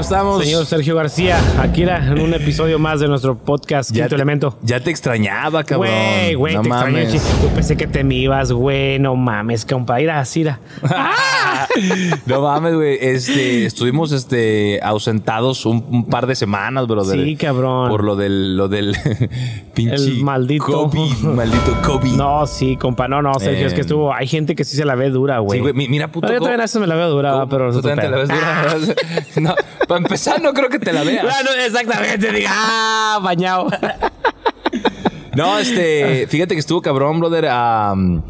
¿cómo estamos? Señor Sergio García, aquí era en un episodio más de nuestro podcast ya Quinto te, Elemento. Ya te extrañaba, cabrón. Güey, güey, no te mames. Yo pensé que te me ibas, güey. No mames, compa. Ir así. era. no mames, güey. Este, estuvimos este, ausentados un, un par de semanas, brother. Sí, cabrón. Por lo del, lo del pinche El maldito. COVID, maldito COVID. No, sí, compa. No, no, Sergio, es que Eh. estuvo. Hay gente que sí se la ve dura, güey. Sí, güey. mi- Mira, puto. No, yo también a veces me la veo dura, pero. ¿Tú es otro también te la ves pedo. dura? No, para empezar, no creo que te la veas. Bueno, exactamente. Diga, ah, bañado. No, este, fíjate que estuvo cabrón, brother. am,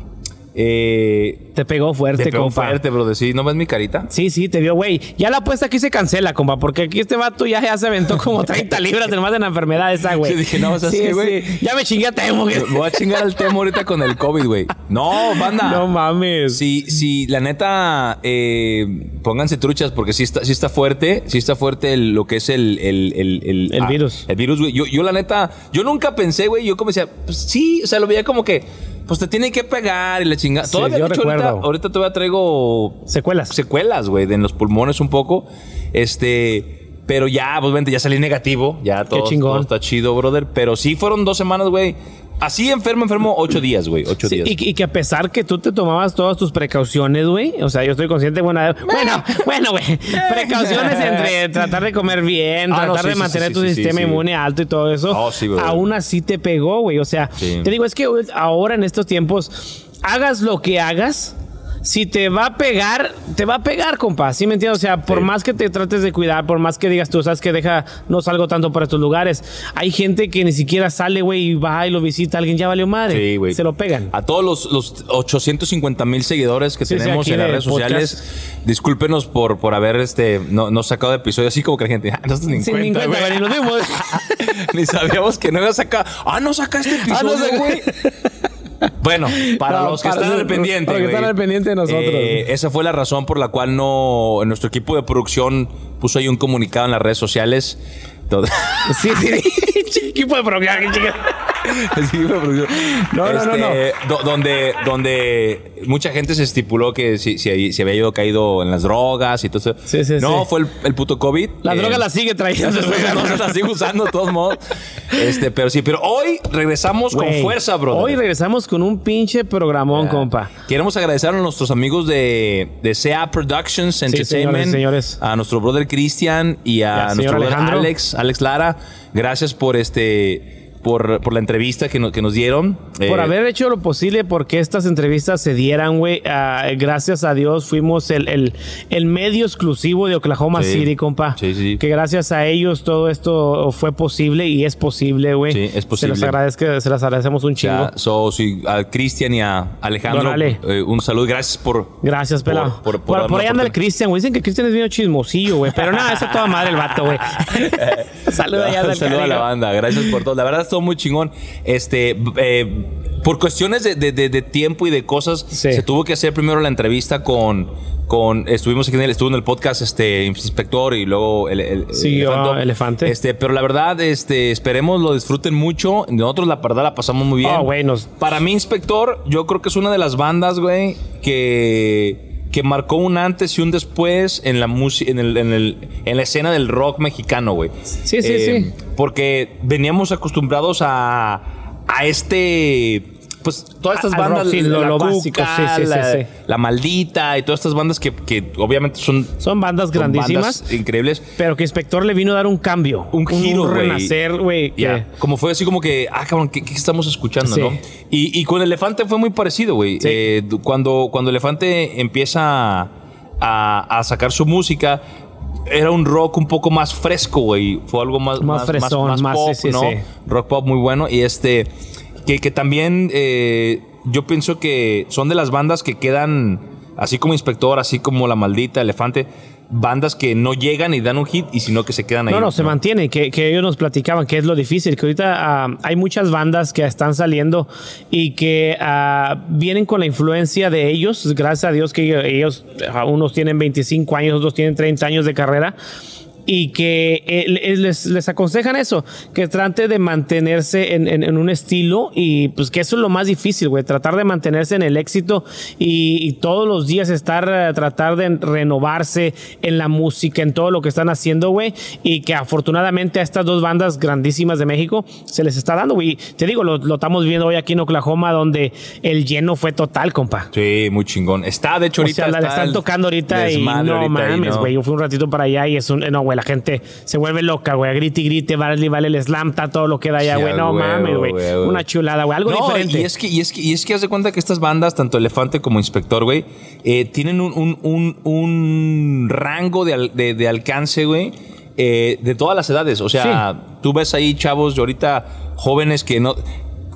eh, Te pegó fuerte, te pegó compa. fuerte, brother. Sí, ¿no ves mi carita? Sí, sí, te vio, güey. Ya la apuesta aquí se cancela, compa, porque aquí este vato ya, ya se aventó como 30 libras nomás de la enfermedad esa, güey. Sí, dije, no, ¿sabes Sí, qué, güey? sí. Ya me chingué a Temo, güey. Voy a chingar al tema ahorita con el COVID, güey. No, banda. No mames. Sí, sí, la neta, eh, pónganse truchas porque sí está, sí está fuerte, sí está fuerte el- lo que es el... El, el, el- El virus. El virus, güey. Yo, yo la neta, yo nunca pensé, güey, yo como decía, pues sí, o sea, lo veía como que, pues te tiene que pegar y la chingada. Sí, todavía, yo de hecho, ahorita, ahorita todavía traigo Secuelas. secuelas, güey, de en los pulmones un poco. Este... Pero ya, pues vente, ya salí negativo. Ya todo, chingón. todo está chido, brother. Pero sí fueron dos semanas, güey. Así enfermo, enfermo, ocho días, güey. Ocho Sí, días. y, y que a pesar que tú te tomabas todas tus precauciones, güey. O sea, yo estoy consciente, bueno, bueno, bueno, güey. Precauciones entre tratar de comer bien, Ah, no, tratar sí, de mantener sí, tu sistema inmune alto y todo eso. Oh, sí, güey. aún así te pegó, güey. O sea, te digo, es que ahora en estos tiempos, hagas lo que hagas. Si te va a pegar, te va a pegar, compa. ¿Sí me entiendes? O sea, por Sí. más que te trates de cuidar, por más que digas tú, sabes que deja, no salgo tanto para estos lugares. Hay gente que ni siquiera sale, güey, y va y lo visita. Alguien ya valió madre. Sí, güey. Se lo pegan. A todos los, los 850 mil seguidores que Sí, tenemos en las de redes podcast. sociales, discúlpenos por, por haber este, no, no sacado episodio así como que la gente, ah, no ni Sin cuenta, ni güey. güey, ni sabíamos que no iba a sacar. Ah, no sacaste episodio, Ah, no güey. Bueno, para No, los que para- están al pendiente. para los que están al pendiente de nosotros. Eh, esa fue la razón por la cual no. Nuestro equipo de producción puso ahí un comunicado en las redes sociales. Sí, sí. Equipo de programa, No, no, no, no. do- donde, donde mucha gente se estipuló que si, si, si había ido caído en las drogas y todo eso. Sí, sí, no, sí. fue el, el puto COVID. La Eh, droga la sigue trayendo. no se la sigue usando de todos modos. Este, pero sí, pero hoy regresamos con fuerza, bro. Hoy regresamos con un pinche programón, compa. Queremos agradecer a nuestros amigos de, de CA Productions Entertainment, señores, señores. a nuestro brother Cristian y a Y nuestro brother Alejandro. Alex, Alex Lara. Gracias por este por, por la entrevista que, nos- que nos dieron. Por Eh, haber hecho lo posible porque estas entrevistas se dieran, güey. Ah, gracias a Dios fuimos el, el, el medio exclusivo de Oklahoma Sí. City, compa. Sí, sí. Que gracias a ellos todo esto fue posible y es posible, güey. Sí, es posible. Se agradezco, se las agradecemos un chingo. ya, so, sí, a Cristian y a Alejandro, eh, un saludo. Gracias por. Gracias, pelado. Por- Por, por- por darnos por ahí anda el. Cristian, güey. Dicen que Cristian es bien chismosillo, güey. Pero nada, eso toda madre el vato, güey. Saludo a la banda, gracias por todo. La verdad, estuvo muy chingón. Este, eh, por cuestiones de, de- de- de tiempo y de cosas, Sí. se tuvo que hacer primero la entrevista con. con estuvimos aquí en el, estuvo en el podcast este inspector y luego el, el- ah, Elefante. Este, pero la verdad, este, esperemos lo disfruten mucho. Nosotros la verdad la pasamos muy bien. Güey, nos- Para mí, inspector, yo creo que es una de las bandas, güey, que que marcó un antes y un después en la música, en, el, en, el- en la escena del rock mexicano, güey. Sí, sí, Eh, sí. Porque veníamos acostumbrados a, a este. Pues todas estas Al bandas, rock, sí, lo- la lo Cuca, básico, sí, la, maldita y todas estas bandas que, que obviamente son, Son bandas son grandísimas. bandas increíbles. Pero que Inspector le vino a dar un cambio. Un giro, güey. renacer, güey. Ya, Como fue así como que, ah, cabrón, ¿qué, qué estamos escuchando, no? Y, y con Elefante fue muy parecido, güey. Eh, cuando, cuando Elefante empieza a, a sacar su música, era un rock un poco más fresco, güey. Fue algo más, Más fresón, más, pop, sí, sí, ¿no? sí. Rock pop muy bueno. Y este, que, que también eh, yo pienso que son de las bandas que quedan, así como Inspector, así como La Maldita, Elefante, bandas que no llegan y dan un hit, y sino que se quedan ahí. No, no, se mantiene, que, que ellos nos platicaban que es lo difícil, que ahorita ah, hay muchas bandas que están saliendo y que ah, vienen con la influencia de ellos, gracias a Dios que ellos, ah, unos tienen 25 años, otros tienen 30 años de carrera, y que eh, les, les, aconsejan eso, que trate de mantenerse en, en, un estilo y pues que eso es lo más difícil, güey, tratar de mantenerse en el éxito y, todos los días estar, eh, tratar de renovarse en la música, en todo lo que están haciendo, güey, y que afortunadamente a estas dos bandas grandísimas de México se les está dando, güey. Te digo, lo, lo estamos viendo hoy aquí en Oklahoma, donde el lleno fue total, compa. Sí, muy chingón. Está, de hecho, ahorita. O sea, la están tocando ahorita y no mames, güey. Yo fui un ratito para allá y es un. No, güey, la gente se vuelve loca, güey. Grite y grite, vale, vale el slam, está todo lo que da allá, güey. no mames, güey. Una chulada, güey. Algo diferente. Y es, que, y, es que, y es que haz de cuenta que estas bandas, tanto Elefante como Inspector, güey, eh, tienen un, un, un, un rango de, de, de alcance, güey. Eh, de todas las edades. O sea, tú ves ahí chavos de ahorita jóvenes que no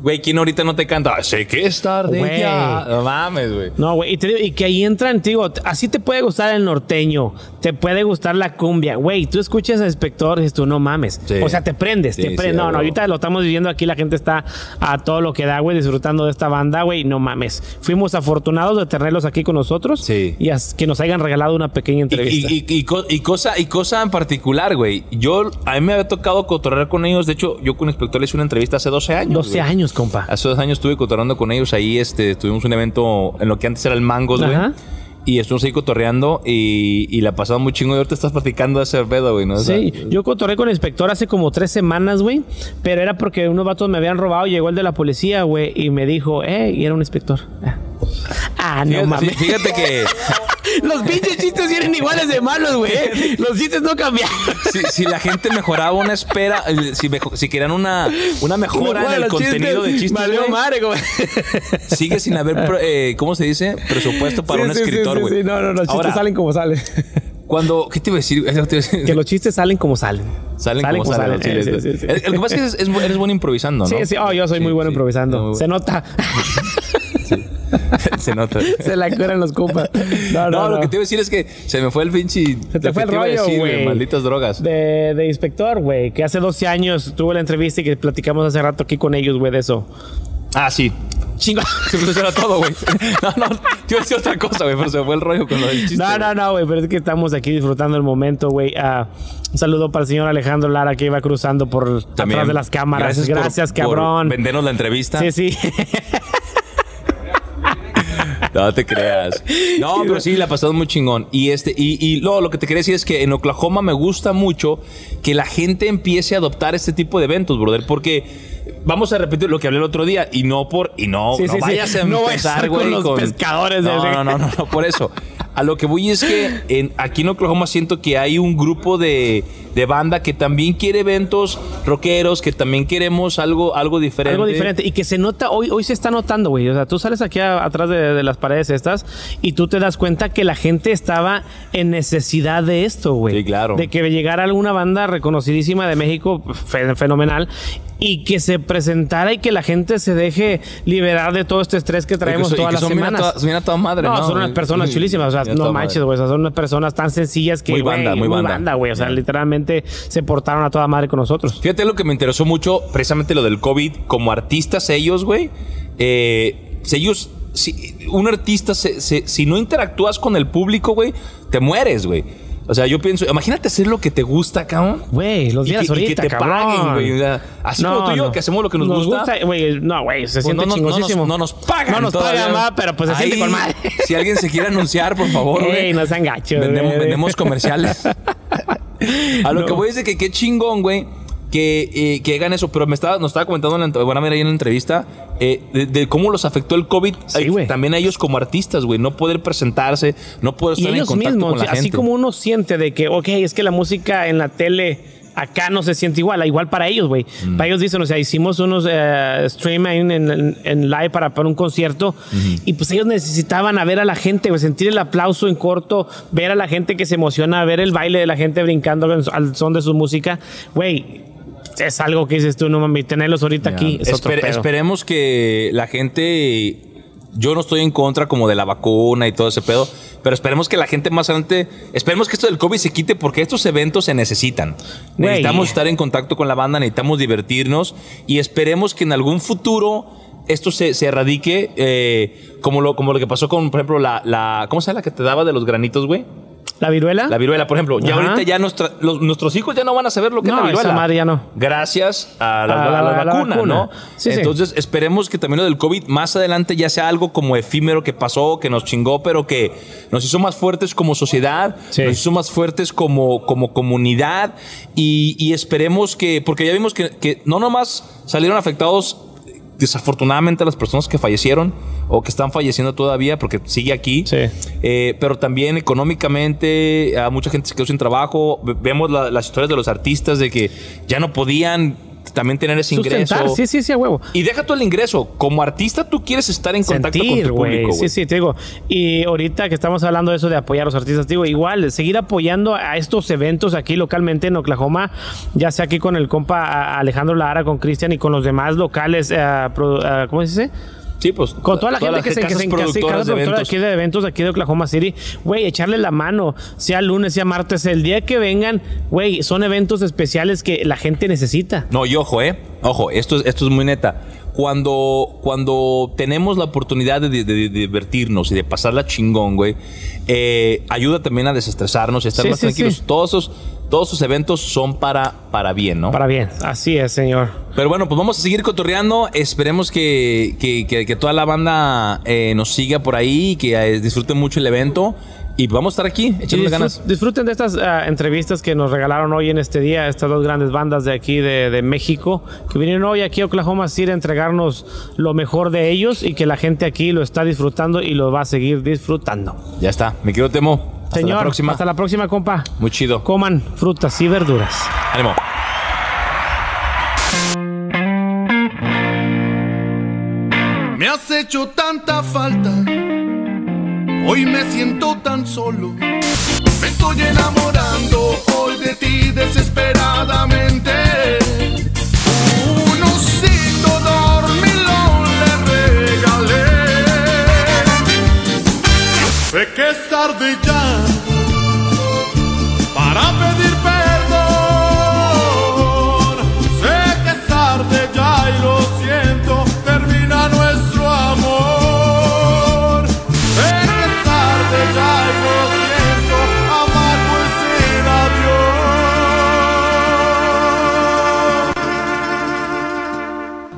Güey, ¿quién ahorita no te canta? Sé que es tarde ya. No mames, güey. No, güey. Y, que ahí entran, te digo, así te puede gustar el norteño, te puede gustar la cumbia. Güey, tú escuchas a Inspector y dices tú, no mames. O sea, te prendes, te prendes. no, no, ahorita lo estamos viviendo aquí, la gente está a todo lo que da, güey, disfrutando de esta banda, güey. No mames. Fuimos afortunados de tenerlos aquí con nosotros. Sí. Y que nos hayan regalado una pequeña entrevista. Y, cosa, y cosa en particular, güey. Yo, a mí me había tocado cotorrear con ellos. De hecho, yo con Inspector le hice una entrevista hace 12 años. 12 años, compa. Hace dos años estuve cotorreando con ellos ahí, este, tuvimos un evento en lo que antes era el Mangos, güey. Y estuvimos ahí cotorreando y, y la pasamos muy chingo. Y ahorita estás platicando de ese pedo, güey, ¿no? Sí, yo cotorré con el inspector hace como tres semanas, güey. Pero era porque unos vatos me habían robado. Llegó el de la policía, güey, y me dijo, eh, y era un inspector. Ah, no mames. Fíjate que. Los pinches chistes vienen iguales de malos, güey. Los chistes no cambian. Si, la gente mejoraba una espera, si, si querían una, una mejora en el contenido de chistes. Valió madre, güey. Sigue sin haber, eh, ¿cómo se dice? Presupuesto para un escritor, güey. Sí, no, no, los chistes salen como salen. Cuando, ¿qué te iba a decir? Que los chistes salen como salen. Salen, como, salen. el, que pasa es que eres, bueno improvisando, ¿no? Sí, sí. Oh, yo soy muy bueno improvisando. Se nota. se nota. se la cueran los compas. No, no, lo que te iba a decir es que se me fue el pinche. Se te fue el rollo, güey. Malditas drogas. De, de inspector, güey. Que hace 12 años tuve la entrevista y que platicamos hace rato aquí con ellos, güey, de eso. Ah, sí. Chingo. Se me era todo, güey. No, no. Te iba a decir otra cosa, güey, pero se me fue el rollo con lo del chiste. No, no, no, güey. Pero es que estamos aquí disfrutando el momento, güey. Uh, un saludo para el señor Alejandro Lara que iba cruzando por atrás de las cámaras. Gracias, Gracias cabrón. Por vendernos la entrevista. Sí, sí. No te creas. No, pero sí, la ha pasado muy chingón. Y este, y, y luego lo que te quería decir es que en Oklahoma me gusta mucho que la gente empiece a adoptar este tipo de eventos, brother, porque vamos a repetir lo que hablé el otro día y no por y no, no vayas a empezar, güey, con los pescadores no, no, no, no, no, por eso. A lo que voy es que en, aquí en Oklahoma siento que hay un grupo de, de, banda que también quiere eventos rockeros, que también queremos algo, algo diferente. Algo diferente. Y que se nota, hoy, hoy se está notando, güey. O sea, tú sales aquí atrás de, las paredes estas y tú te das cuenta que la gente estaba en necesidad de esto, güey. Sí, claro. De que llegara alguna banda reconocidísima de México, fenomenal, y que se presentara y que la gente se deje liberar de todo este estrés que traemos todas las semanas. Mira toda, madre, no, son unas personas chulísimas. O sea, no manches, güey. son unas personas tan sencillas que. Muy banda, muy, banda. güey. O sea, literalmente se portaron a toda madre con nosotros. Fíjate lo que me interesó mucho, precisamente lo del COVID. Como artistas, ellos, güey. Eh, ellos. Si, un artista, si no interactúas con el público, güey, te mueres, güey. O sea, yo pienso, imagínate hacer lo que te gusta, cabrón. Güey, los días ahorita, y que te paguen, güey. así como tú y yo, que hacemos lo que nos, gusta. güey, no, güey, se pues siente no, chingosísimo. No nos, pagan. No nos pagan más, pero pues se siente con madre. Si alguien se quiere anunciar, por favor, güey. no sean gachos, vendemos, vendemos comerciales. A lo que voy es de que qué chingón, güey que, eh, que hagan eso. Pero me estaba, nos estaba comentando, en la, bueno, a ahí en la entrevista, eh, de, cómo los afectó el COVID. Sí, también a ellos como artistas, güey. No poder presentarse, no poder estar en contacto mismos, con la así gente. como uno siente de que, ok, es que la música en la tele acá no se siente igual, igual para ellos, güey. Mm. Para ellos dicen, o sea, hicimos unos eh, streaming en, en, live para, para un concierto y pues ellos necesitaban a ver a la gente, sentir el aplauso en corto, ver a la gente que se emociona, ver el baile de la gente brincando al son de su música, güey es algo que dices tú, no mami, tenerlos ahorita aquí es Esperemos que la gente, yo no estoy en contra como de la vacuna y todo ese pedo, pero esperemos que la gente más adelante, esperemos que esto del COVID se quite porque estos eventos se necesitan. Necesitamos estar en contacto con la banda, necesitamos divertirnos y esperemos que en algún futuro esto se, erradique eh, como, lo, como lo que pasó con, por ejemplo, la, la, ¿cómo se llama la que te daba de los granitos, güey? ¿La viruela? La viruela, por ejemplo. Ya Ajá. ahorita ya nuestra- los- nuestros hijos ya no van a saber lo que No, es la esa viruela. madre ya no. Gracias a la, A a la la- a la vacuna, vacuna. ¿no? Sí, sí. Entonces esperemos que también lo del COVID más adelante ya sea algo como efímero que pasó, que nos chingó, pero que nos hizo más fuertes como sociedad, Sí. nos hizo más fuertes como, como comunidad y, y esperemos que, porque ya vimos que, que no nomás salieron afectados desafortunadamente las personas que fallecieron o que están falleciendo todavía porque sigue aquí. Sí. Eh, pero también económicamente, a mucha gente se quedó sin trabajo. Ve- Vemos la- las historias de los artistas de que ya no podían también tener ese ingreso. Sí, sí, sí, a huevo. Y deja tú el ingreso. Como artista, tú quieres estar en contacto con tu güey. público. Sí, sí, te digo. Y ahorita que estamos hablando de eso de apoyar a los artistas, te digo, igual, seguir apoyando a estos eventos aquí localmente en Oklahoma, ya sea aquí con el compa Alejandro Lara, con Cristian y con los demás locales, eh, pro- eh, ¿cómo se dice? Sí, pues. Con toda la gente que se, que se de eventos. aquí de eventos aquí de Oklahoma City, güey, echarle la mano, sea lunes, sea martes, el día que vengan, güey, son eventos especiales que la gente necesita. No, y ojo, ¿eh? Ojo, esto es, esto es muy neta. Cuando, cuando tenemos la oportunidad de, de- de divertirnos y de pasarla chingón, güey, eh, ayuda también a desestresarnos y estar Sí, más sí, tranquilos. sí. Todos esos, todos esos eventos son para, para bien, ¿no? Para bien, así es, señor. Pero bueno, pues vamos a seguir cotorreando. Esperemos que, que- que- que toda la banda eh, nos siga por ahí, que eh, disfruten mucho el evento. Y vamos a estar aquí, echándole ganas. Disfruten de estas ah, entrevistas que nos regalaron hoy en este día, estas dos grandes bandas de aquí de, de México, que vinieron hoy aquí a Oklahoma City a entregarnos lo mejor de ellos y que la gente aquí lo está disfrutando y lo va a seguir disfrutando. Ya está. Me quiero Temo. Hasta Señor, la próxima. hasta la próxima, compa. Muy chido. Coman frutas y verduras. Ánimo. Me has hecho tanta falta, hoy me siento tan solo. Me estoy enamorando hoy de ti desesperadamente.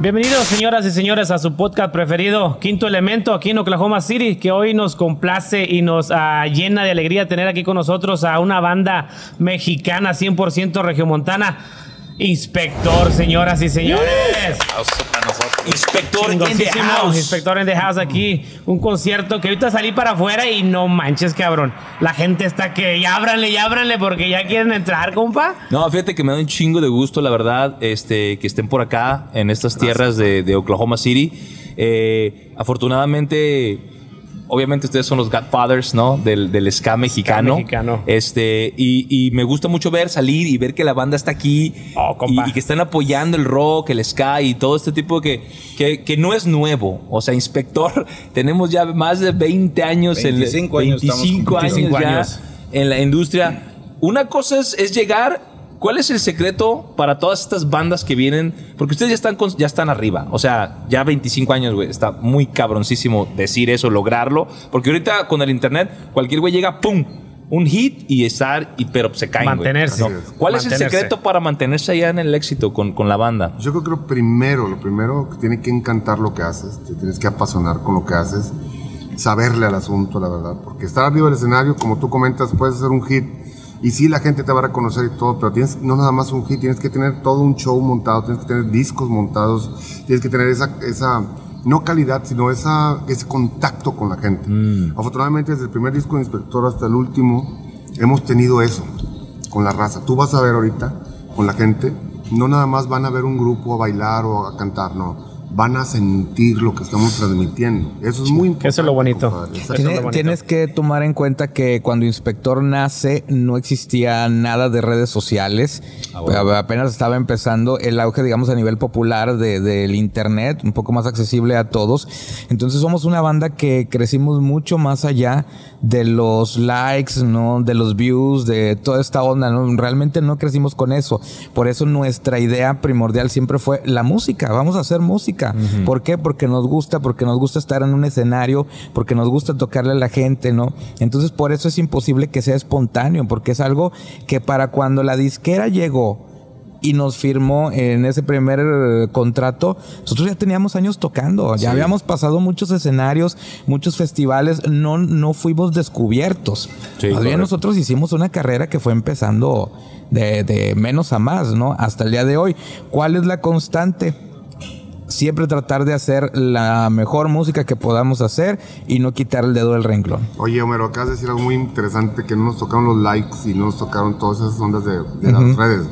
Bienvenidos, señoras y señores, a su podcast preferido, Quinto Elemento, aquí en Oklahoma City, que hoy nos complace y nos ah, llena de alegría tener aquí con nosotros a una banda mexicana 100% regiomontana. Inspector, señoras y señores. Inspector in the house. Inspector en the house aquí. Un concierto que ahorita salí para afuera y no manches, cabrón. La gente está que ya ábranle, ya ábranle porque ya quieren entrar, compa. No, fíjate que me da un chingo de gusto, la verdad, este, que estén por acá, en estas tierras de, de Oklahoma City. Eh, afortunadamente, obviamente ustedes son los Godfathers, ¿no? Del, del ska mexicano. mexicano. Este, y, y me gusta mucho ver salir y ver que la banda está aquí. Oh, compa. y, y que están apoyando el rock, el ska y todo este tipo que, que, que no es nuevo. O sea, inspector, tenemos ya más de 20 años. en- 25 años estamos 25 con- años 25 ya años. en la industria. Una cosa es, es llegar. ¿Cuál es el secreto para todas estas bandas que vienen? Porque ustedes ya están, con- ya están arriba. O sea, ya 25 años, güey. Está muy cabroncísimo decir eso, lograrlo. Porque ahorita con el internet, cualquier güey llega, ¡pum! Un hit y estar, y, pero se caen. Mantenerse. ¿No? ¿Cuál es el secreto para mantenerse allá en el éxito con, con la banda? Yo creo que lo primero, lo primero que tiene que encantar lo que haces, te tienes que apasionar con lo que haces, saberle al asunto, la verdad, porque estar arriba del escenario, como tú comentas, puedes hacer un hit y sí la gente te va a reconocer y todo, pero tienes no nada más un hit, tienes que tener todo un show montado, tienes que tener discos montados, tienes que tener esa, esa no calidad, sino esa, ese contacto con la gente. Afortunadamente desde el primer disco de Inspector hasta el último hemos tenido eso con la raza. Tú vas a ver ahorita con la gente, no nada más van a ver un grupo a bailar o a cantar, no. Van a sentir lo que estamos transmitiendo. Eso es muy importante. Eso es lo bonito. es tienes que tomar en cuenta que cuando Inspector nace no existía nada de redes sociales. A- Apenas estaba empezando el auge, digamos, a nivel popular de- del Internet, un poco más accesible a todos. Entonces somos una banda que crecimos mucho más allá de los likes, ¿no? De los views, de toda esta onda, ¿no? Realmente no crecimos con eso. Por eso nuestra idea primordial siempre fue la música. Vamos a hacer música. Música. ¿Por qué? Porque nos gusta, porque nos gusta estar en un escenario, porque nos gusta tocarle a la gente, ¿no? Entonces por eso es imposible que sea espontáneo, porque es algo que para cuando la disquera llegó y nos firmó en ese primer eh, contrato, nosotros ya teníamos años tocando, ya habíamos pasado muchos escenarios, muchos festivales, no, no fuimos descubiertos. Sí, Más bien nosotros hicimos una carrera que fue empezando de, de menos a más, ¿no? Hasta el día de hoy. ¿Cuál es la constante? Siempre tratar de hacer la mejor música que podamos hacer y no quitar el dedo del renglón. Oye, Homero, acabas de decir algo muy interesante, que no nos tocaron los likes y no nos tocaron todas esas ondas de, de las redes.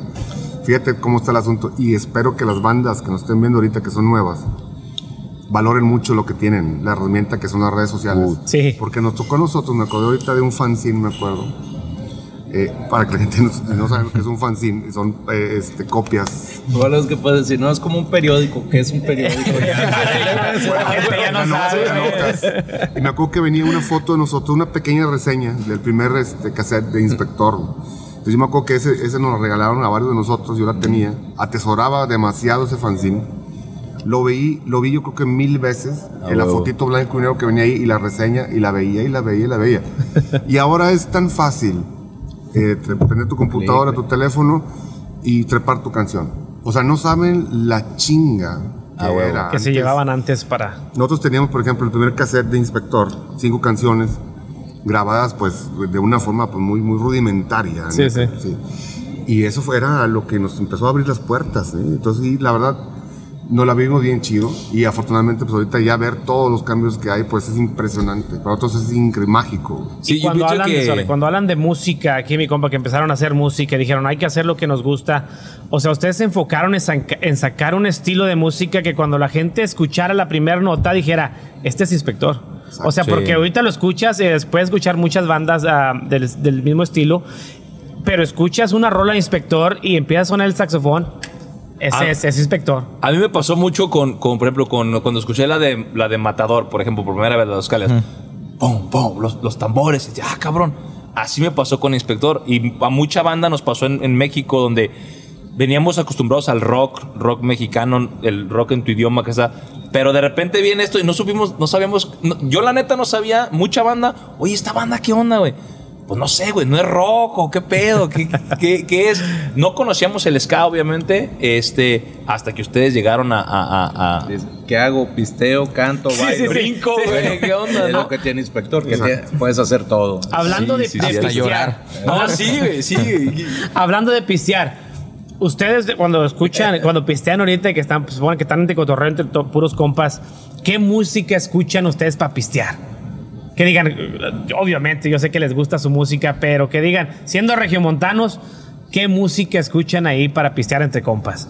Fíjate cómo está el asunto y espero que las bandas que nos estén viendo ahorita, que son nuevas, valoren mucho lo que tienen, la herramienta que son las redes sociales. Sí. Porque nos tocó a nosotros, me acuerdo ahorita de un fanzine, me acuerdo. Eh, para que la gente no, no sabe lo que es un fanzine, son eh, este, copias. Igual es que puedes decir, no, es como un periódico, que es un periódico. Y me acuerdo que venía una foto de nosotros, una pequeña reseña del primer este, cassette de Inspector. Entonces yo me acuerdo que ese, ese nos lo regalaron a varios de nosotros, yo la tenía. Atesoraba demasiado ese fanzine. Lo veí, lo vi yo creo que mil veces, en la fotito blanco y negro que venía ahí, y la reseña, y la veía, y la veía, y la veía. y ahora es tan fácil eh, prender tu computadora, tu teléfono, y trepar tu canción. O sea, no saben la chinga que era. Que se antes. llevaban antes para. Nosotros teníamos, por ejemplo, el primer cassette de Inspector, cinco canciones grabadas, pues, de una forma pues, muy, muy rudimentaria. Sí, ¿no? sí. Y eso fue, era lo que nos empezó a abrir las puertas. ¿eh? Entonces, sí, la verdad, nos la vimos bien chido. Y afortunadamente, pues, ahorita ya ver todos los cambios que hay, pues, es impresionante. Para nosotros es incre mágico. Sí, Y cuando, hablan, que- sorry, cuando hablan de música, aquí mi compa, que empezaron a hacer música y dijeron, hay que hacer lo que nos gusta. O sea, ustedes se enfocaron en, saca- en sacar un estilo de música que cuando la gente escuchara la primera nota dijera, este es inspector. O sea, Sí. porque ahorita lo escuchas y después escuchar muchas bandas ah, del, del mismo estilo, pero escuchas una rola de inspector y empieza a sonar el saxofón. Ah. es, es inspector. A mí me pasó mucho con, con, por ejemplo, con, cuando escuché la de, la de Matador, por ejemplo, por primera vez, las escalas. Pum, pum, los, los tambores. y ah, cabrón. Así me pasó con Inspector. Y a mucha banda nos pasó en, en México, donde veníamos acostumbrados al rock, rock mexicano, el rock en tu idioma, que está. Pero de repente viene esto y no supimos, no sabíamos. no- yo, la neta, no sabía, mucha banda. Oye, ¿esta banda qué onda, güey? Pues no sé, güey, no es rock o qué pedo, ¿Qué, qué, qué es? No conocíamos el ska, obviamente, este, hasta que ustedes llegaron a- a- a- a, ¿Qué hago? Pisteo, canto, Sí, bailo. sí, sí. Brinco, güey, ¿qué onda, Es no? lo que tiene inspector, que te- puedes hacer todo. Hablando Sí, de, sí, de pistear. llorar. No, sí, güey, sí. güey. Hablando de pistear, ustedes de- cuando escuchan, cuando pistean ahorita que están, pues, que están de cotorreo entre puros compas, ¿qué música escuchan ustedes para pistear? Que digan, obviamente, yo sé que les gusta su música, pero que digan, siendo regiomontanos, ¿qué música escuchan ahí para pistear entre compas?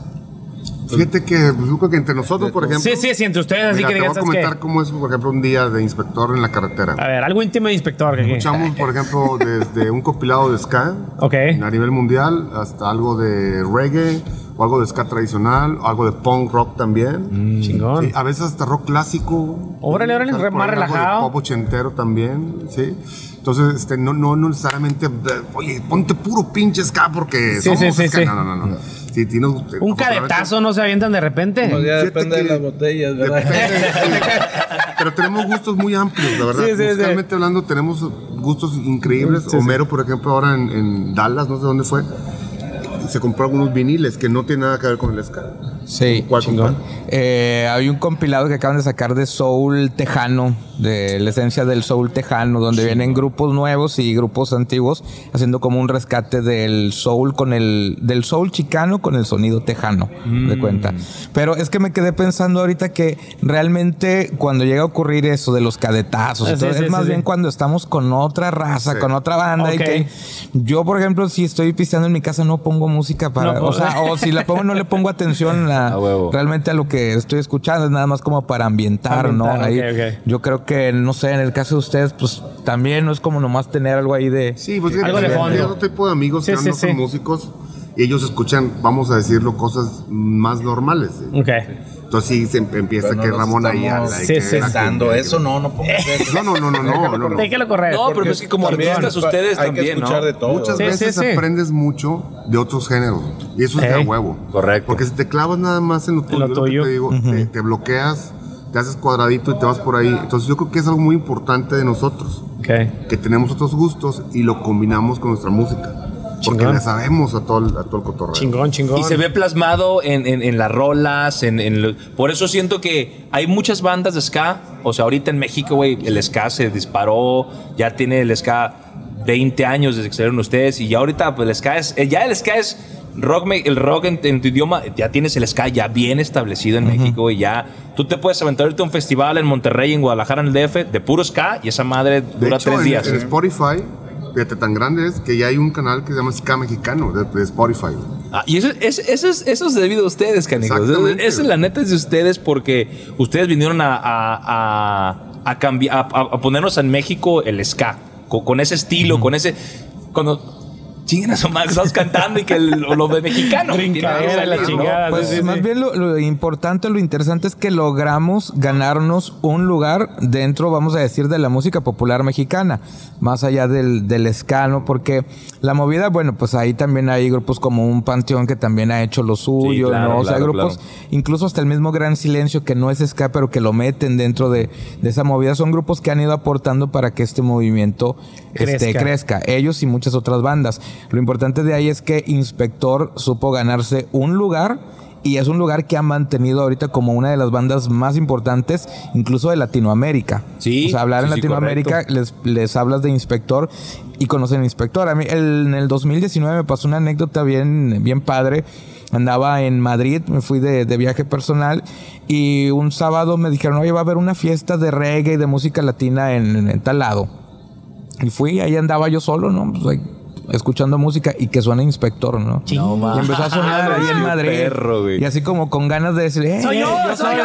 Fíjate que pues, yo creo que entre nosotros, por ejemplo. Sí, sí, sí, entre ustedes, así Mira, que te voy a ¿sabes comentar cómo es, por ejemplo, un día de inspector en la carretera. A ver, algo íntimo de inspector. que- Escuchamos, por ejemplo, desde un compilado de ska Ok. a nivel mundial hasta algo de reggae o algo de ska tradicional o algo de punk rock también. Chingón. Sí, a veces hasta rock clásico. Órale, órale, re- más algo de relajado. Pop ochentero también, sí. Entonces, este, no, no, no necesariamente, eh, oye, ponte puro pinche ska porque Sí, somos sí, sí, ska. sí. No, no, no. no. Sí, tiene- Un cadetazo no se avientan de repente. Pues ya depende de las botellas, ¿verdad? Depende, sí. Pero tenemos gustos muy amplios, la verdad. Sí, sí, sí. Musicalmente hablando, tenemos gustos increíbles. Homero, por ejemplo, ahora en, en Dallas, no sé dónde fue, se compró algunos viniles que no tienen nada que ver con el ska. Sí. ¿Cuál? Eh, hay un compilado que acaban de sacar de Soul Tejano, de la esencia del Soul Tejano, donde vienen grupos nuevos y grupos antiguos haciendo como un rescate del Soul con el del Soul chicano con el sonido tejano, de cuenta. Pero es que me quedé pensando ahorita que realmente cuando llega a ocurrir eso de los cadetazos, Sí, todo, sí, es más sí, bien cuando estamos con otra raza, Sí. con otra banda y que yo, por ejemplo, si estoy pisteando en mi casa no pongo música para, No, o sea, o si la pongo no le pongo atención a- A huevo. realmente a lo que estoy escuchando, es nada más como para ambientar, ¿no? Ahí. Yo creo que, no sé, en el caso de ustedes, pues también no es como nomás tener algo ahí de... Sí, pues Algo de fondo. otro tipo de amigos Sí, que sí, no son sí. músicos ellos escuchan, vamos a decirlo, cosas más normales. ¿sí? Ok. Entonces sí se em- empieza Pero no que Ramón estamos Ayala. y Sí, sí, la eso, no, no pongas eso. No, no, no, no, no, no, no. Déjalo correr. No, pero es que como También, artistas ustedes hay también, que escuchar ¿no? de todo. Muchas Sí, veces sí, sí. aprendes mucho de otros géneros. Y eso es de a huevo. Correcto. Porque si te clavas nada más en lo tuyo, lo lo que tuyo. te, digo, te, te bloqueas, te haces cuadradito y te vas por ahí. Entonces yo creo que es algo muy importante de nosotros. Ok. Que tenemos otros gustos y lo combinamos con nuestra música. Porque Chingón. le sabemos a todo el, a todo el cotorreo. Chingón, chingón. Y se ve plasmado en, en- en las rolas, en, en lo- por eso siento que hay muchas bandas de ska. O sea, ahorita en México, güey, el ska se disparó, ya tiene el ska 20 años desde que salieron ustedes y ya ahorita pues el ska es, eh, ya el ska es rock, el rock en, en tu idioma, ya tienes el ska ya bien establecido en México y ya tú te puedes aventar ahorita un festival en Monterrey, en Guadalajara, en el DF, de puro ska y esa madre De dura hecho, tres en, días. en Spotify, fíjate, tan grande es que ya hay un canal que se llama Ska Mexicano de, de Spotify. Ah, y eso, es, eso, es, eso es debido a ustedes, canijos. Esa es la neta es de ustedes porque ustedes vinieron a, a, a, a cambi- a- ponernos en México el ska. Con, con ese estilo, con ese. Cuando. Chinguen a su madre, estamos cantando y que el- lo de mexicano. Brincadera, la ¿no? chingada. Pues sí, sí, más sí. bien lo, lo importante, lo interesante es que logramos ganarnos un lugar dentro, vamos a decir, de la música popular mexicana, más allá del, del ska, ¿no? Porque la movida, bueno, pues ahí también hay grupos como un Panteón que también ha hecho lo suyo, claro, ¿no? O sea, claro, grupos, claro. incluso hasta el mismo Gran Silencio, que no es ska, pero que lo meten dentro de, de esa movida, son grupos que han ido aportando para que este movimiento este, crezca. Ellos y muchas otras bandas. Lo importante de ahí es que Inspector supo ganarse un lugar y es un lugar que ha mantenido ahorita como una de las bandas más importantes, incluso de Latinoamérica. Sí, O sea, hablar sí, en sí, Latinoamérica les, les hablas de Inspector y conocen a Inspector. A mí el- en el 2019 me pasó una anécdota bien, bien padre. Andaba en Madrid, me fui de, de viaje personal y un sábado me dijeron, oye, va a haber una fiesta de reggae y de música latina en, en tal lado. Y fui, ahí andaba yo solo, ¿no? Pues escuchando música y que suena inspector, ¿no? y empezó a sonar ahí en Madrid. perro, y así como con ganas de decir, ¡eh! Soy yo, eh, soy yo,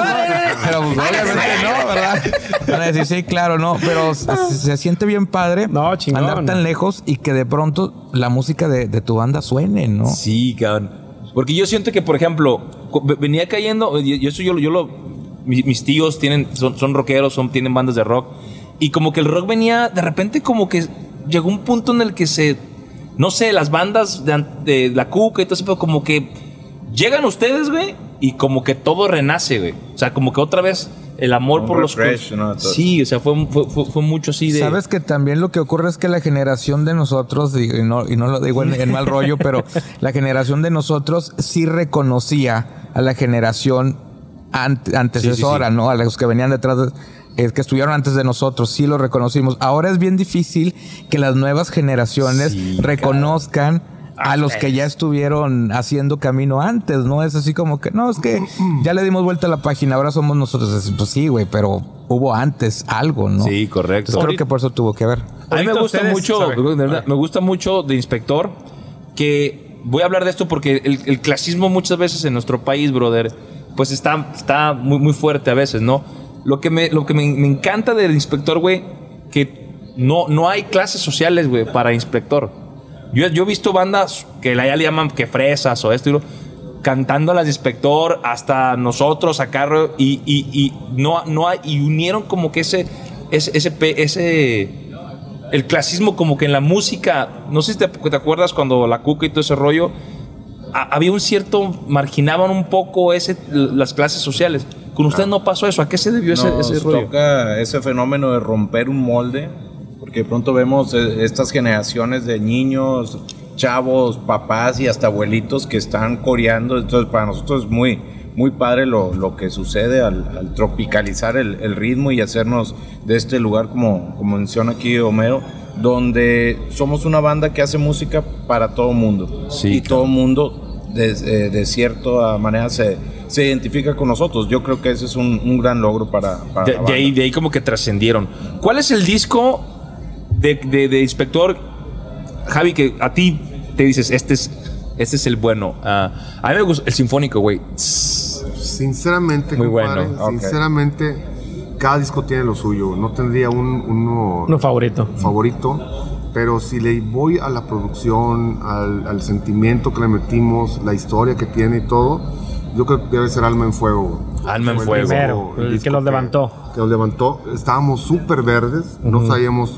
Pero pues, obviamente no, ¿verdad? Van a decir, sí, claro, no. Pero se, se siente bien padre No, chingón. andar tan lejos y que de pronto la música de, de tu banda suene, ¿no? Sí, cabrón. Porque yo siento que, por ejemplo, venía cayendo, y y eso yo, lo- yo lo, mis, mis tíos tienen, son, son rockeros, son, tienen bandas de rock, y como que el rock venía, de repente como que llegó un punto en el que se, no sé, las bandas de, la cuca y todo eso, pero como que llegan ustedes, güey, y como que todo renace, güey. O sea, como que otra vez el amor Un por los... ¿no? Sí, o sea, fue, fue, fue- fue mucho así de... Sabes que también lo que ocurre es que la generación de nosotros, y y no, y no lo digo en, en mal rollo, pero la generación de nosotros sí reconocía a la generación ante- antecesora, Sí, sí, sí. ¿no? A los que venían detrás, de- eh, que estuvieron antes de nosotros, sí lo reconocimos. Ahora es bien difícil que las nuevas generaciones Sí, reconozcan a los que ya estuvieron haciendo camino antes, ¿no? Es así como que, no, es que ya le dimos vuelta a la página, ahora somos nosotros. Es, Pues sí, güey, pero hubo antes algo, ¿no? Sí, correcto. Entonces, creo que por eso tuvo que ver. A mí me gusta ustedes mucho, saben. de verdad, me gusta mucho de inspector que voy a hablar de esto porque el, el clasismo muchas veces en nuestro país, brother, pues está, está muy, muy fuerte a veces, ¿no? Lo que me, lo que me, me encanta del inspector, güey, que no, no hay clases sociales, güey, para inspector. Yo, yo he visto bandas que la ya le llaman que fresas o esto y lo, cantando las de inspector hasta nosotros acá y, y, y no, no y unieron como que ese, ese, ese, el clasismo como que en la música, no sé si te, te acuerdas cuando la cuca y todo ese rollo, ha- había un cierto, marginaban un poco ese, las clases sociales. Con usted no pasó eso, ¿a qué se debió ese, Nos ese rollo? toca ese fenómeno de romper un molde, porque de pronto vemos eh, estas generaciones de niños, chavos, papás y hasta abuelitos que están coreando. Entonces, para nosotros es muy, muy padre lo, lo que sucede al, al tropicalizar el, el ritmo y hacernos de este lugar, como, como menciona aquí Homero, donde somos una banda que hace música para todo mundo. Sí, y todo mundo de, eh, de cierta manera se, se identifica con nosotros. Yo creo que ese es un, un gran logro para, para De, la de ahí, de ahí como que trascendieron. ¿Cuál es el disco de, de- de inspector, Javi, que a ti te dices, este es, este es el bueno? Ah, a mí me gusta el sinfónico, güey. Sinceramente, Muy compadre, bueno, ok. sinceramente, cada disco tiene lo suyo. No tendría un, uno Uno favorito. favorito. Pero si le voy a la producción, al, al sentimiento que le metimos, la historia que tiene y todo, yo creo que debe ser Alma en Fuego. Alma en Fue el Fuego. disco- Primero, el que disco los levantó. Que los levantó. Estábamos súper verdes, no sabíamos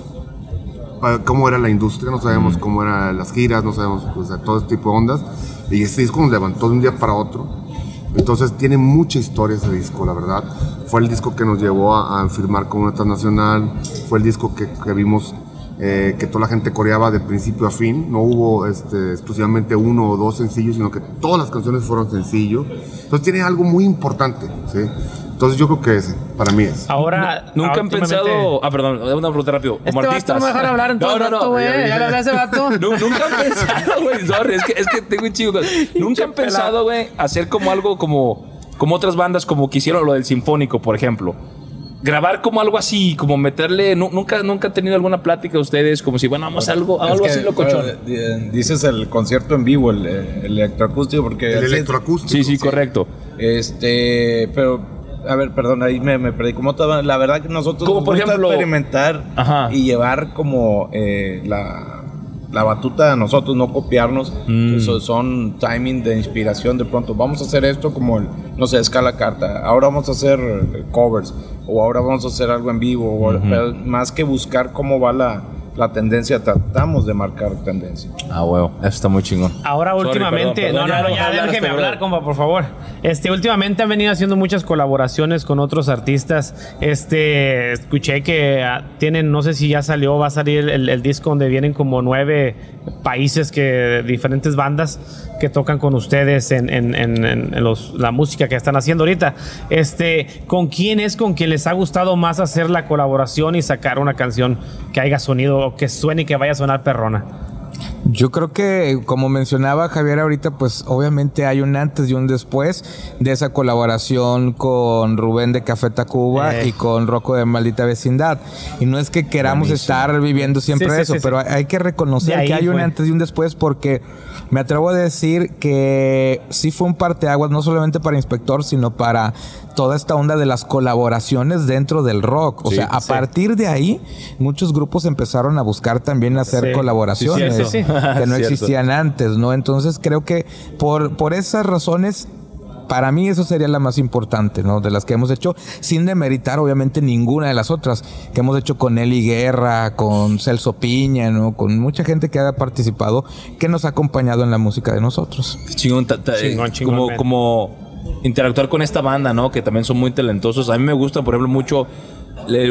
cómo era la industria, no sabíamos cómo eran las giras, no sabíamos o sea, todo este tipo de ondas. Y este disco nos levantó de un día para otro. Entonces tiene mucha historia ese disco, la verdad. Fue el disco que nos llevó a, a firmar con una transnacional, fue el disco que, que vimos eh, que toda la gente coreaba de principio a fin. No hubo este, exclusivamente uno o dos sencillos, sino que todas las canciones fueron sencillos. Entonces tiene algo muy importante, ¿sí? Entonces yo creo que ese, para mí es. Ahora. Nunca han pensado. Ah, perdón, una pregunta rápido. Como Este vato artistas. no me deja hablar en todo el rato, güey. Ya le hablé a ese vato. Nu- Nunca han pensado, güey. Sorry, es que, es que tengo un chico. Nunca han pensado, güey, hacer como algo como, como otras bandas, como que hicieron lo del Sinfónico, por ejemplo. Grabar como algo así, como meterle. nu- nunca, nunca han tenido alguna plática ustedes, como si, bueno, vamos a algo, Es algo que, así locochón. eh, eh, Dices el concierto en vivo, el, eh, el electroacústico, porque... El electroacústico. Sí, sí, correcto. Este, pero, a ver, perdón, ahí me, me perdí. ¿Cómo estaba? La verdad que nosotros Como nos por gusta ejemplo- experimentar Ajá. y llevar como eh, la, la batuta a nosotros, no copiarnos. Mm. Eso son timing de inspiración. De pronto, vamos a hacer esto como el, no sé, escala carta. Ahora vamos a hacer eh, covers o ahora vamos a hacer algo en vivo. o- más que buscar cómo va la, la tendencia, tratamos de marcar tendencia. Ah, huevo, eso está muy chingón. Ahora Sorry, últimamente, perdón, perdón, no, no, no, no ya hablar déjeme este hablar, compa, por favor. Este, últimamente han venido haciendo muchas colaboraciones con otros artistas. Este, escuché que ah, tienen, no sé si ya salió, va a salir el, el disco donde vienen como nueve países que diferentes bandas que tocan con ustedes en, en- en- en- en los- la música que están haciendo ahorita. Este, ¿con quién es con quien les ha gustado más hacer la colaboración y sacar una canción que haya sonido o que suene y que vaya a sonar perrona? Yo creo que, como mencionaba Javier ahorita, pues obviamente hay un antes y un después de esa colaboración con Rubén de Café Tacuba Eh. y con Rocco de Maldita Vecindad. Y no es que queramos estar viviendo siempre Sí, sí, eso, sí, pero hay que reconocer que hay un antes y un después porque me atrevo a decir que sí fue un parteaguas no solamente para Inspector, sino para toda esta onda de las colaboraciones dentro del rock. O Sí, sea, a sí. partir de ahí, muchos grupos empezaron a buscar también hacer Sí. colaboraciones Sí, sí, sí. que no existían antes, ¿no? Entonces creo que por, por esas razones, para mí eso sería la más importante, ¿no? De las que hemos hecho, sin demeritar obviamente ninguna de las otras que hemos hecho con Eli Guerra, con Celso Piña, ¿no? Con mucha gente que ha participado, que nos ha acompañado en la música de nosotros. Chingón, ta- ta- Chingón, eh, chingón, como, man. como interactuar con esta banda, ¿no? Que también son muy talentosos. A mí me gusta, por ejemplo, mucho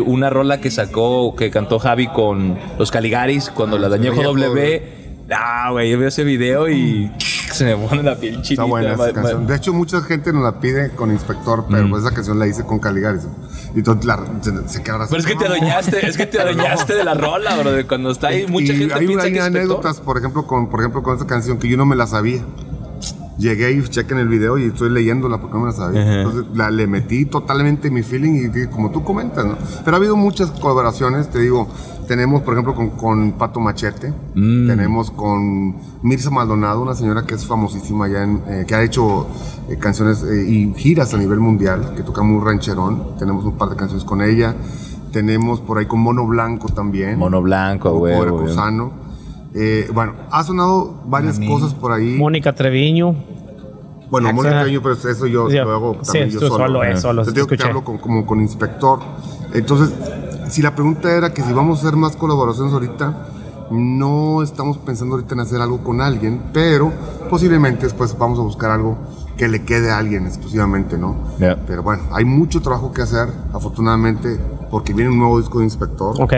una rola que sacó, que cantó Javi con los Caligaris cuando la dañó W. Ah, güey, yo veo ese video y se me pone la piel chinita. Está buena esa canción. De hecho, mucha gente nos la pide con Inspector, pero Mm. esa canción la hice con Caligaris. Y entonces la, se, se queda Pero es que te adueñaste, es que te adueñaste de la rola, bro. de Cuando está ahí, mucha Y gente hay, piensa hay que anécdotas, por ejemplo, con, por ejemplo, con esta canción que yo no me la sabía. Llegué y chequen el video y estoy leyéndola porque no me la sabía. Ajá. Entonces la, le metí totalmente mi feeling y dije, como tú comentas, ¿no? Pero ha habido muchas colaboraciones, te digo, tenemos por ejemplo con, con Pato Machete, Mm. tenemos con Mirza Maldonado, una señora que es famosísima ya, en, eh, que ha hecho eh, canciones eh, y giras a nivel mundial, que toca muy rancherón, tenemos un par de canciones con ella, tenemos por ahí con Mono Blanco también. Mono Blanco, güey. Veracruzano. Eh, bueno, ha sonado varias cosas por ahí. Mónica Treviño. bueno. Mónica Treviño, pero eso yo Sí, lo hago sí, también yo tú solo. solo, eh, solo, Te sí, digo que hablo con- como con inspector. Entonces, si la pregunta era que si vamos a hacer más colaboraciones ahorita, no estamos pensando ahorita en hacer algo con alguien, pero posiblemente después vamos a buscar algo que le quede a alguien exclusivamente, ¿no? Ya. Pero bueno, hay mucho trabajo que hacer, afortunadamente, porque viene un nuevo disco de inspector. Ok.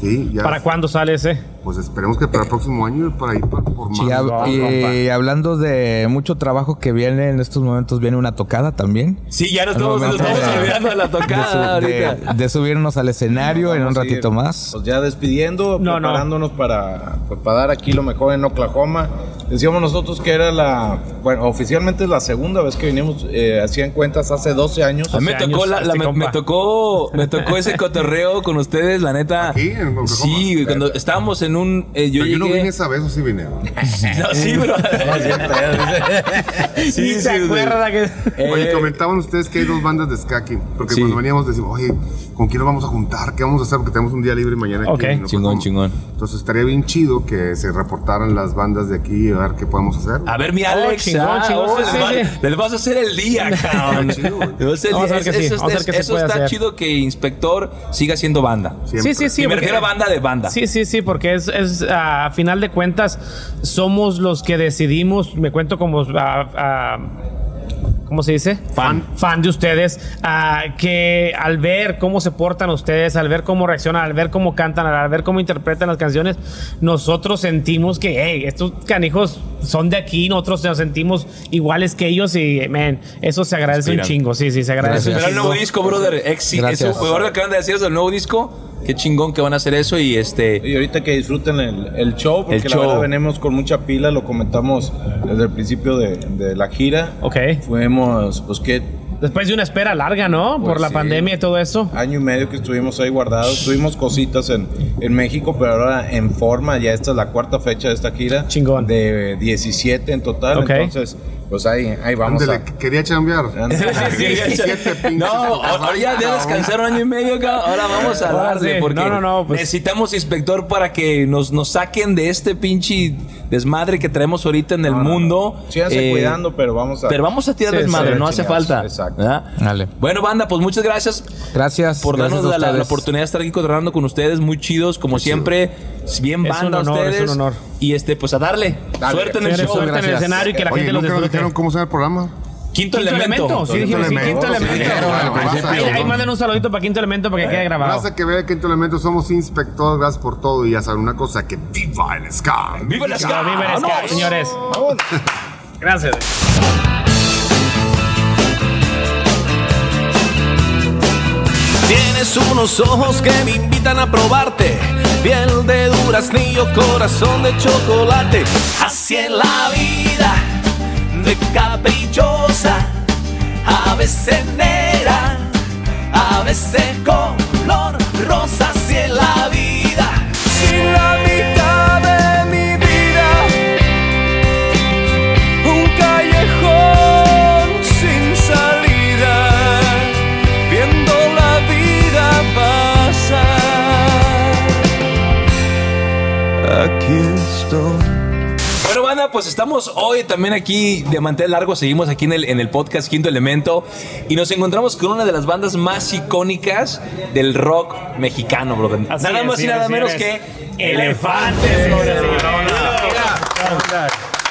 Sí, ya. ¿Para cuándo sale ese? Pues esperemos que para el próximo año y para ir por, por más. Y, hab- no, y hablando de mucho trabajo que viene en estos momentos, viene una tocada también. Sí, ya nos estamos, nos estamos de- olvidando de la De, su- tocada de- ahorita. de subirnos al escenario en un ratito más. Pues ya despidiendo, No, no. preparándonos Para, pues, para dar aquí lo mejor en Oklahoma. Decíamos nosotros que era la, bueno, oficialmente es la segunda vez que vinimos, eh, hacían cuentas hace 12 años. A mí me 12 tocó, años, la, la- me, me tocó me tocó ese cotorreo con ustedes, la neta. Aquí, en Oklahoma. Sí, cuando estábamos en un. eh, yo Pero yo no vine esa vez, o sí vine. No, sí, bro. Sí, se acuerda que. Oye, Eh, comentaban ustedes que hay dos bandas de ska aquí. Porque Sí. cuando veníamos decimos, oye, ¿con quién nos vamos a juntar? ¿Qué vamos a hacer? Porque tenemos un día libre mañana aquí. Ok. en Oklahoma. Chingón, chingón. Entonces estaría bien chido que se reportaran las bandas de aquí y a ver qué podemos hacer. A ver, mi Oh, Alex. chingón, ah, chingón, oh, sí, les, sí, sí. les vas a hacer el día, cabrón. Vamos a ver que sí, Eso- está chido que Inspector siga siendo banda. Siempre. Sí, sí, sí. y me refiero a banda de banda. Sí, sí, sí, porque es, es, a final de cuentas somos los que decidimos, me cuento como, ah, ¿cómo se dice? Fan. Fan de ustedes, que al ver cómo se portan ustedes, al ver cómo reaccionan, al ver cómo cantan, al ver cómo interpretan las canciones, nosotros sentimos que, hey, estos canijos son de aquí, nosotros nos sentimos iguales que ellos y, man, eso se agradece Inspiran. un chingo, sí, sí, se agradece Pero un el nuevo disco, brother. Ex, Gracias. eso, ahora que acaban de decir del nuevo disco. Qué chingón que van a hacer eso y este. Y ahorita que disfruten el, el show, porque El la show. verdad venimos con mucha pila, lo comentamos desde el principio de, de la gira. Ok. Fuimos, pues, ¿qué? Después de una espera larga, ¿no? Pues Por la sí. pandemia y todo eso. Año y medio que estuvimos ahí guardados. Tuvimos cositas en, en México, pero ahora en forma. Ya esta es la cuarta fecha de esta gira. Chingón. De 17 en total. Ok. Entonces, pues ahí, ahí vamos. Ándele, a- que quería chambear. Ándale. No, ahora ya, ya bandas, descansaron año y medio, cabrón. Ahora vamos a Ahora darle sí. porque No, no, no, pues- necesitamos inspector para que nos, nos saquen de este pinche desmadre que traemos ahorita en el No, no, no. mundo. Síganse Eh, cuidando, pero vamos a. Pero vamos a tirar Sí, desmadre, sí, no hace falta. exacto. ¿verdad? Dale. Bueno, banda, pues muchas gracias Gracias. por gracias darnos la, oportunidad de estar aquí cotorreando con ustedes, muy chidos, como siempre. Bien Es banda un honor, ustedes. es un honor. Y este, pues a darle. Dale. Suerte en el show. suerte en el escenario y que la Oye, gente nos disfrute. dijeron cómo se el programa. Quinto, Quinto elemento, sí, Quinto dijimos, sí, elemento, quinto sí, elemento. principio. Ahí, ahí manden un saludito para quinto elemento para que quede grabado. Gracias que vea Quinto Elemento, somos inspector, gracias por todo y ya saben una cosa, que viva el ska. ¡Viva el ska! Viva el ska, señores. Gracias. Tienes unos ojos que me invitan a probarte. Piel de duraznillo, corazón de chocolate. Así en la vida, de caprichosa. A veces negra, a veces color rosa. Aquí estoy. Bueno, banda, pues estamos hoy también aquí de mantel largo. Seguimos aquí en el, en el podcast Quinto Elemento. Y nos encontramos con una de las bandas más icónicas del rock mexicano, bro. Así nada es, más y nada menos que Elefantes,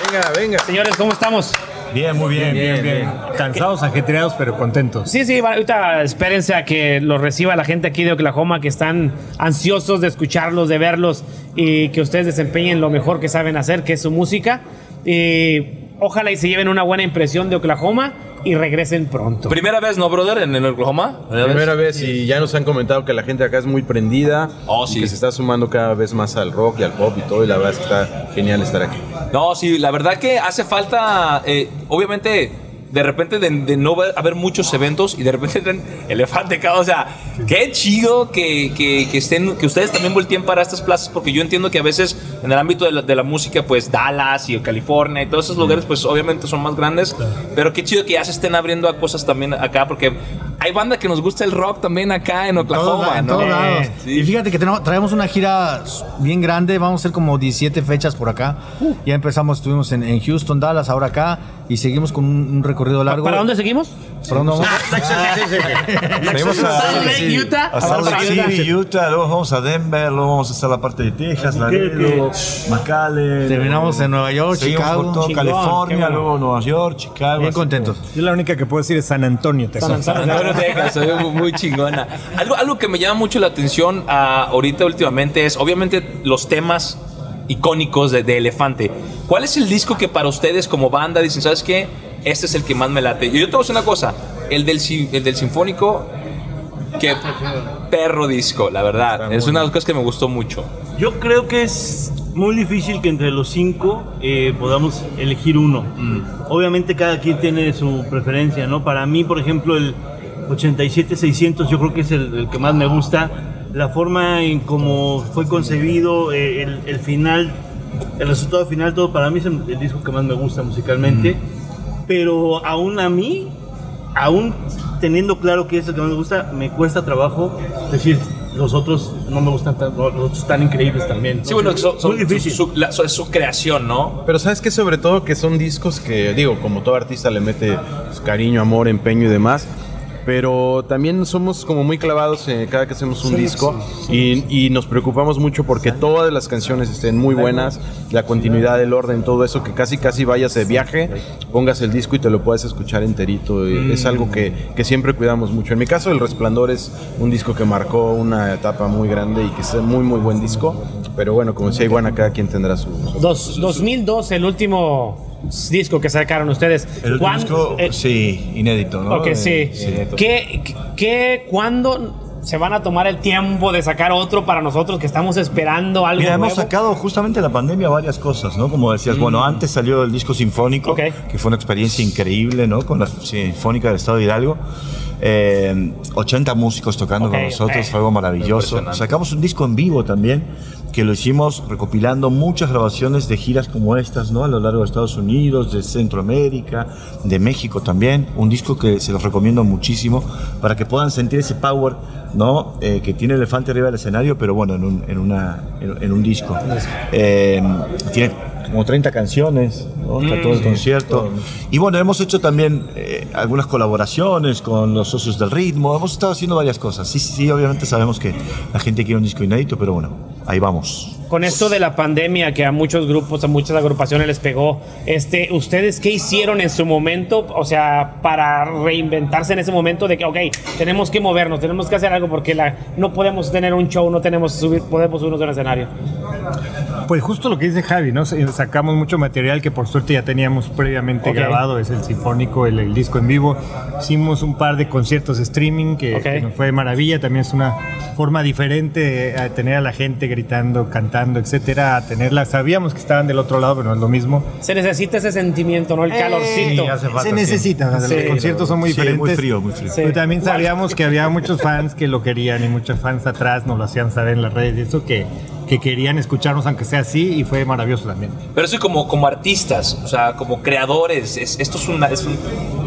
Venga, venga. Señores, ¿cómo estamos? Bien, muy bien, bien, bien. Cansados, ajetreados, pero contentos. Sí, sí, ahorita espérense a que los reciba la gente aquí de Oklahoma que están ansiosos de escucharlos, de verlos y que ustedes desempeñen lo mejor que saben hacer, que es su música. Y ojalá y se lleven una buena impresión de Oklahoma y regresen pronto. Primera vez, ¿no, brother? En, en Oklahoma. Primera vez y ya nos han comentado que la gente acá es muy prendida Oh, y sí. que se está sumando cada vez más al rock y al pop y todo y la verdad es que está genial estar aquí. No, sí, la verdad que hace falta, eh, obviamente, de repente de, de no ver- haber muchos eventos y de repente ten elefante, cabrón. O sea, qué chido que, que- que estén, que ustedes también volteen para estas plazas, porque yo entiendo que a veces en el ámbito de la, de la música, pues Dallas y California y todos esos lugares, pues obviamente son más grandes, pero qué chido que ya se estén abriendo a cosas también acá, porque hay banda que nos gusta el rock también acá en Oklahoma, Todos- en ¿no? todos lados. Sí. Y fíjate que tenemos- traemos una gira bien grande, vamos a hacer como 17 fechas por acá. Ya empezamos, estuvimos en, en Houston, Dallas, ahora acá, y seguimos con un, un recorrido largo. ¿Para dónde seguimos? ¿Para dónde vamos? Seguimos a, Salt Lake, Utah. a Salt Lake. City, Utah, luego vamos a Denver, luego vamos a hacer la parte de Texas, Laredo, McAllen. Terminamos en Nueva York, Seguimos Chicago. por todo California, bueno. luego Nueva York, Chicago. Bien contentos. Yo la única que puedo decir es San Antonio, Texas. San Antonio, Texas, soy muy, muy chingona. Algo, algo que me llama mucho la atención ah, ahorita últimamente es, obviamente, los temas icónicos de, de Elefante. ¿Cuál es el disco que para ustedes como banda dicen, sabes qué? Este es el que más me late. Y yo te voy a decir una cosa, el del, el del Sinfónico, que perro disco, la verdad. Es una de las cosas que me gustó mucho. Yo creo que es muy difícil que entre los cinco eh, podamos elegir uno. Obviamente cada quien tiene su preferencia, ¿no? Para mí, por ejemplo, el 87-600 yo creo que es el, el que más me gusta la forma en cómo fue concebido, eh, el, el final, el resultado final, todo para mí es el, disco que más me gusta musicalmente. Pero aún a mí, aún teniendo claro que es el que más me gusta, me cuesta trabajo decir, los otros no me gustan tanto, los otros están increíbles también. Sí, bueno, son, son- muy difícil. Su, la- su- es su creación, ¿no? Pero sabes que sobre todo que son discos que, digo, como todo artista le mete pues, cariño, amor, empeño y demás. Pero también somos como muy clavados eh, cada que hacemos un disco y, y nos preocupamos mucho porque todas las canciones estén muy buenas, la continuidad, el orden, todo eso, que casi casi vayas de viaje, pongas el disco y te lo puedes escuchar enterito. y Es algo que, que siempre cuidamos mucho. En mi caso, El Resplandor es un disco que marcó una etapa muy grande y que es muy, muy buen disco. Pero bueno, como decía Iguana, cada quien tendrá su... Dos- 2002, el último disco que sacaron ustedes. El último ¿Cuán- disco, eh, sí, inédito, ¿no? Ok, sí. Eh, ¿Qué, qué, cuándo se van a tomar el tiempo de sacar otro para nosotros que estamos esperando algo Mira, hemos sacado justamente en la pandemia varias cosas, ¿no? Como decías, bueno, antes salió el disco sinfónico, que fue una experiencia increíble, ¿no? Con la Sinfónica del Estado de Hidalgo. Eh, 80 músicos tocando con nosotros, eh. fue algo maravilloso. Sacamos un disco en vivo también, que lo hicimos recopilando muchas grabaciones de giras como estas, ¿no? A lo largo de Estados Unidos, de Centroamérica, de México también. Un disco que se los recomiendo muchísimo para que puedan sentir ese power, ¿no? Eh, que tiene Elefante arriba del escenario, pero bueno, en un, en una, en, en un disco. Eh, tiene como 30 canciones, ¿no? Está todo el concierto. Y bueno, hemos hecho también eh, algunas colaboraciones con los socios del ritmo, hemos estado haciendo varias cosas. Sí, sí, sí, obviamente sabemos que la gente quiere un disco inédito, pero bueno, ahí vamos. Con esto de la pandemia que a muchos grupos, a muchas agrupaciones les pegó, este, ¿ustedes qué hicieron en su momento? O sea, para reinventarse en ese momento de que, ok, tenemos que movernos, tenemos que hacer algo porque la, no podemos tener un show, no tenemos subir, podemos subirnos a un escenario. Pues justo lo que dice Javi, ¿no? Se- Sacamos mucho material que por suerte ya teníamos previamente Ok. grabado, es el sinfónico, el, el disco en vivo. Hicimos un par de conciertos de streaming que, Ok. que nos fue de maravilla. También es una forma diferente a tener a la gente gritando, cantando, etcétera, a tenerla. Sabíamos que estaban del otro lado, pero no es lo mismo. Se necesita ese sentimiento, ¿no? El calorcito. Se necesita, o sea, Sí. los conciertos son muy Sí, diferentes. muy frío, muy frío. Pero también sabíamos que había muchos fans que lo querían y muchos fans atrás nos lo hacían saber en las redes y eso que, que querían escucharnos aunque sea así y fue maravilloso también. Pero eso como, como artistas, o sea, como creadores, es- esto es, una, es un...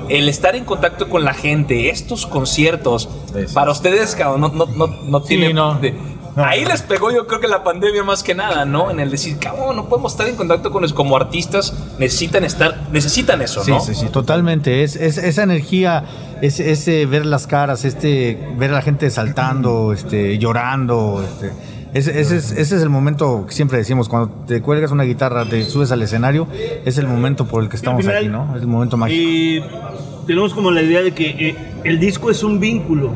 El estar en contacto con la gente, estos conciertos, para ustedes, cabrón, no, no, no, no tiene... de- ahí les pegó yo creo que la pandemia más que nada, ¿no? En el decir, cabrón, no podemos estar en contacto con ellos como artistas, necesitan estar, necesitan eso, Sí, ¿no? sí, sí, totalmente. Es, es- esa energía, es, ese ver las caras, este ver a la gente saltando, este, llorando, este, ese, ese es, ese es el momento que siempre decimos, cuando te cuelgas una guitarra, te subes al escenario, es el momento por el que estamos final, aquí, ¿no? Es el momento mágico. Y tenemos como la idea de que eh, el disco es un vínculo,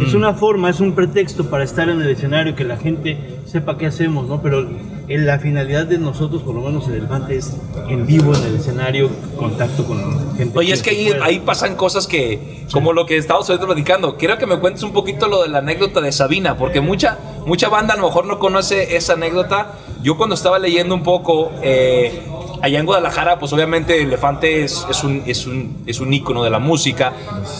es Mm. una forma, es un pretexto para estar en el escenario, que la gente sepa qué hacemos, ¿no? Pero en la finalidad de nosotros, por lo menos el Elefante, es en vivo en el escenario, contacto con la gente. Oye, es que ahí, ahí pasan cosas que, como lo que estábamos ahorita platicando, quiero que me cuentes un poquito lo de la anécdota de Sabina, porque mucha, mucha banda a lo mejor no conoce esa anécdota. Yo cuando estaba leyendo un poco, eh, allá en Guadalajara, pues obviamente Elefante es, es un, es, un, es un ícono de la música,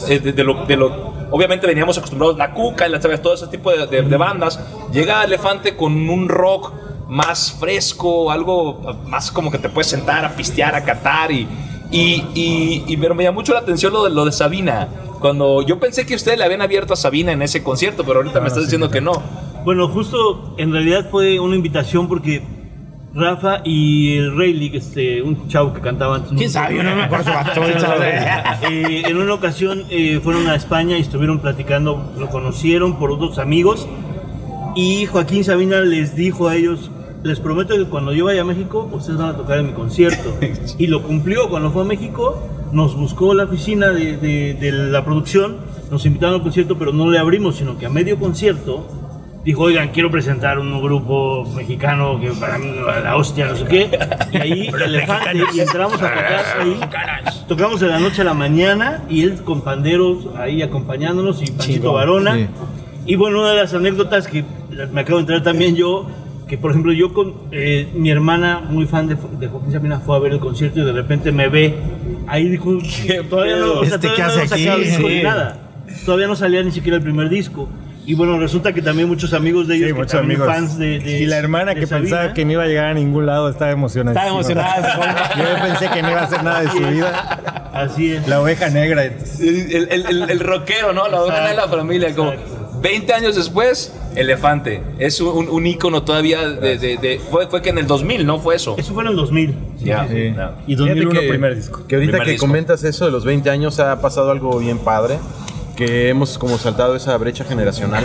eh, de, de lo, de lo- obviamente veníamos acostumbrados, la cuca y la, todo ese tipo de, de- de bandas. Llega Elefante con un rock más fresco, algo más como que te puedes sentar a pistear, a catar y, y, y, y- pero me llamó mucho la atención lo de, lo de Sabina. Cuando yo pensé que ustedes le habían abierto a Sabina en ese concierto, pero ahorita me estás diciendo que no. Bueno, justo en realidad fue una invitación porque Rafa y el Rayleigh, este, un chavo que cantaba antes. ¿Quién sabe? Yo no me acuerdo. Eh, en una ocasión eh, fueron a España y estuvieron platicando, lo conocieron por otros amigos y Joaquín Sabina les dijo a ellos, les prometo que cuando yo vaya a México ustedes van a tocar en mi concierto. Y lo cumplió, cuando fue a México nos buscó la oficina de, de- de la producción, nos invitaron al concierto pero no le abrimos, sino que a medio concierto dijo, oigan, quiero presentar un grupo mexicano que para mí la hostia, no sé qué. Y ahí elefante y entramos a tocar ahí. Tocamos de la noche a la mañana y él con panderos ahí acompañándonos y Chingón. Varona. Sí. Y bueno, una de las anécdotas que me acabo de enterar también yo, que por ejemplo yo con eh, mi hermana, muy fan de, de Joaquín Sabina, fue a ver el concierto y de repente me ve. Ahí dijo, todavía no, o sea, ¿Este todavía no hace había sacado aquí? disco ni Sí. nada. Todavía no salía ni siquiera el primer disco. Y bueno, resulta que también muchos amigos de ellos, Sí, que muchos amigos. fans de, de- y la hermana de que Sabina. pensaba que no iba a llegar a ningún lado estaba emocionada. Estaba emocionada. Yo pensé que no iba a hacer nada de su vida. Así es. La oveja negra. El, el, el, el rockero, ¿no? La oveja de la familia. Como 20 años después, Elefante. Es un, un ícono todavía de... de- de- fue, fue que en el 2000, ¿no? Fue eso. Eso fue en el 2000. Ya. Sí. ya. Y Fíjate 2001 que- primer disco. Que ahorita Primer que disco. comentas eso de los 20 años ha pasado algo bien padre. Que hemos como saltado esa brecha generacional.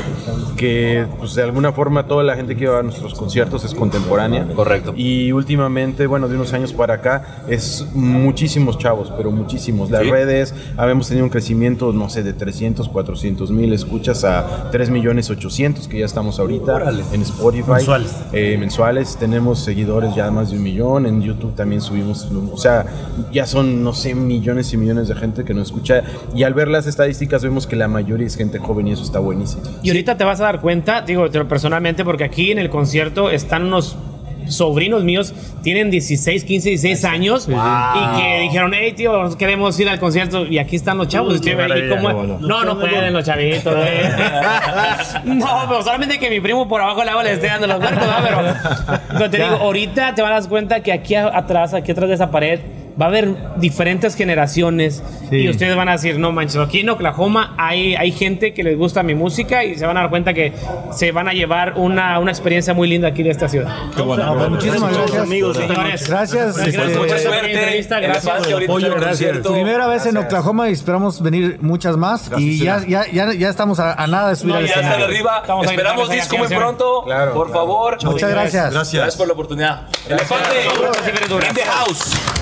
Que pues de alguna forma toda la gente que va a nuestros conciertos es contemporánea. Correcto. Y últimamente, bueno, de unos años para acá, es muchísimos chavos, pero muchísimos. Las Sí. redes, habíamos tenido un crecimiento, no sé, de 300, 400 mil escuchas a 3 millones 800, que ya estamos ahorita Órale. en Spotify. Mensuales. Eh, mensuales. Tenemos seguidores ya más de un millón. En YouTube también subimos, o sea, ya son, no sé, millones y millones de gente que nos escucha. Y al ver las estadísticas vemos que la mayoría es gente joven y eso está buenísimo. Y ahorita te vas a dar cuenta, digo, personalmente, porque aquí en el concierto están unos sobrinos míos, tienen 16, 15, 16 años y que dijeron, hey tío, queremos ir al concierto y aquí están los chavos. Ahí maravilla, como- no, no. no, no pueden los chavitos. eh. no, pero solamente que mi primo por abajo le hago le esté dando los barcos, ¿no? pero, pero te digo, ahorita te vas a dar cuenta que aquí atrás, aquí atrás de esa pared, va a haber diferentes generaciones Sí. y ustedes van a decir, no manches, aquí en Oklahoma hay, hay gente que les gusta mi música y se van a dar cuenta que se van a llevar una, una experiencia muy linda aquí de esta ciudad. No, pues, muchísimas gracias. amigos. Señores, Gracias. Gracias este, por Mucha suerte. entrevista, gracias el ahorita apoyo, gracias. Primera vez en Oklahoma y esperamos venir muchas más. y ya, ya, ya, ya estamos a, a nada de subir No, al ya escenario. arriba. Estamos Esperamos disco muy pronto. Claro, por claro. favor. Muchas gracias. Gracias. Gracias por la oportunidad. Elefante. In the house.